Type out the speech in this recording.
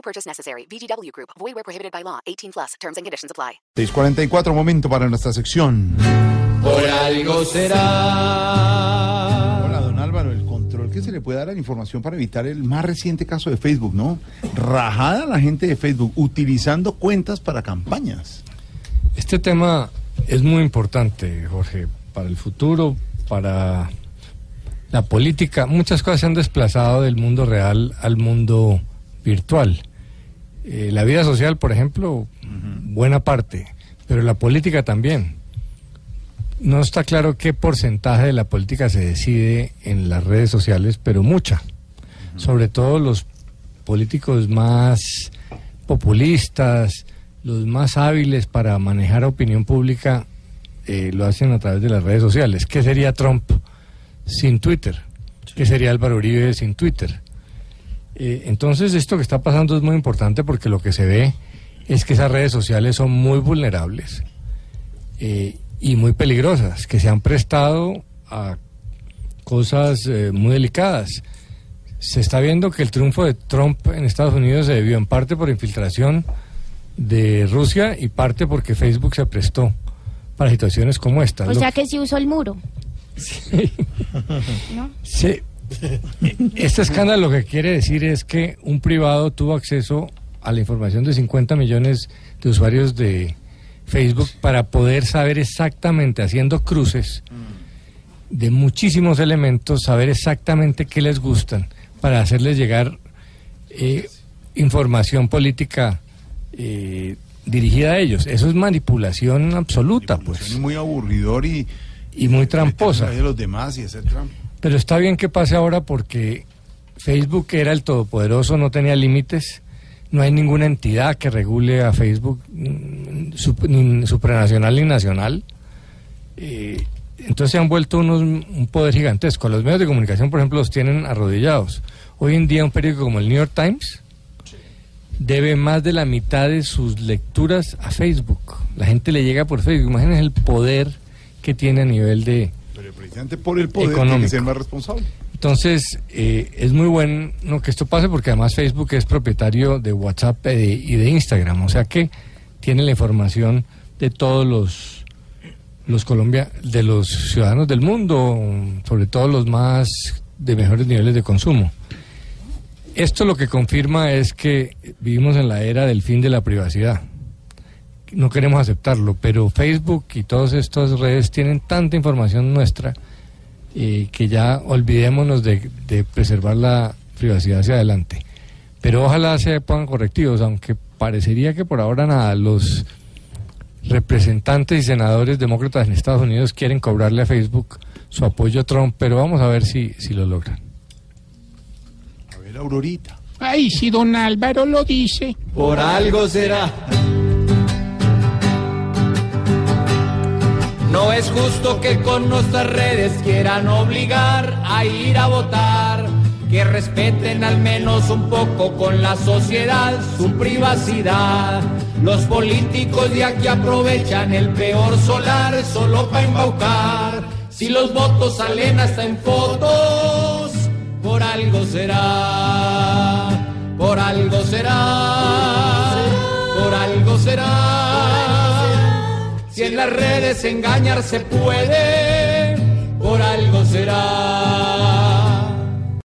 No purchase necessary. VGW Group. Void where prohibited by law. 18 plus. Terms and conditions apply. 644, momento para nuestra sección. Por algo será. Hola, don Álvaro, el control que se le puede dar a la información para evitar el más reciente caso de Facebook, ¿no? Rajada la gente de Facebook utilizando cuentas para campañas. Este tema es muy importante, Jorge, para el futuro, para la política. Muchas cosas se han desplazado del mundo real al mundo virtual. Eh, la vida social, por ejemplo, buena parte, pero la política también. No está claro qué porcentaje de la política se decide en las redes sociales, pero mucha. Sobre todo los políticos más populistas, los más hábiles para manejar opinión pública, eh, lo hacen a través de las redes sociales. ¿Qué sería Trump sin Twitter? ¿Qué sería Álvaro Uribe sin Twitter? Eh, entonces esto que está pasando es muy importante porque lo que se ve es que esas redes sociales son muy vulnerables eh, y muy peligrosas, que se han prestado a cosas eh, muy delicadas. Se está viendo que el triunfo de Trump en Estados Unidos se debió en parte por infiltración de Rusia y parte porque Facebook se prestó para situaciones como esta. O sea que sí usó el muro. ¿No? Sí. Este escándalo lo que quiere decir es que un privado tuvo acceso a la información de 50 millones de usuarios de Facebook para poder saber exactamente, haciendo cruces de muchísimos elementos, saber exactamente qué les gustan para hacerles llegar eh, información política eh, dirigida a ellos. Eso es manipulación absoluta, pues, Muy aburridor y... y muy tramposa. De los demás y hacer trampa. Pero está bien que pase ahora porque Facebook era el todopoderoso, no tenía límites. No hay ninguna entidad que regule a Facebook, mm, ni supranacional ni nacional. Eh, entonces se han vuelto unos, un poder gigantesco. Los medios de comunicación, por ejemplo, los tienen arrodillados. Hoy en día un periódico como el New York Times debe más de la mitad de sus lecturas a Facebook. La gente le llega por Facebook. Imagínense el poder que tiene a nivel de, Pero precisamente por el poder tiene Económico. que ser más responsable. entonces, eh, es muy bueno que esto pase porque además Facebook es propietario de WhatsApp eh, de- y de Instagram, o sea que tiene la información de todos los los Colombia, de los ciudadanos del mundo, sobre todo los más de mejores niveles de consumo. Esto lo que confirma es que vivimos en la era del fin de la privacidad. No queremos aceptarlo, pero Facebook y todas estas redes tienen tanta información nuestra eh, que ya olvidémonos de, de preservar la privacidad hacia adelante. Pero ojalá se pongan correctivos, aunque parecería que por ahora nada, los representantes y senadores demócratas en Estados Unidos quieren cobrarle a Facebook su apoyo a Trump, pero vamos a ver si, si lo logran. A ver, Aurorita. Ay, si don Álvaro lo dice. Por algo será. No es justo que con nuestras redes quieran obligar a ir a votar. Que respeten al menos un poco con la sociedad su privacidad. Los políticos de aquí aprovechan el peor solar solo para embaucar. Si los votos salen hasta en fotos, por algo será. Por algo será. Por algo será. Si en las redes engañar se puede, por algo será.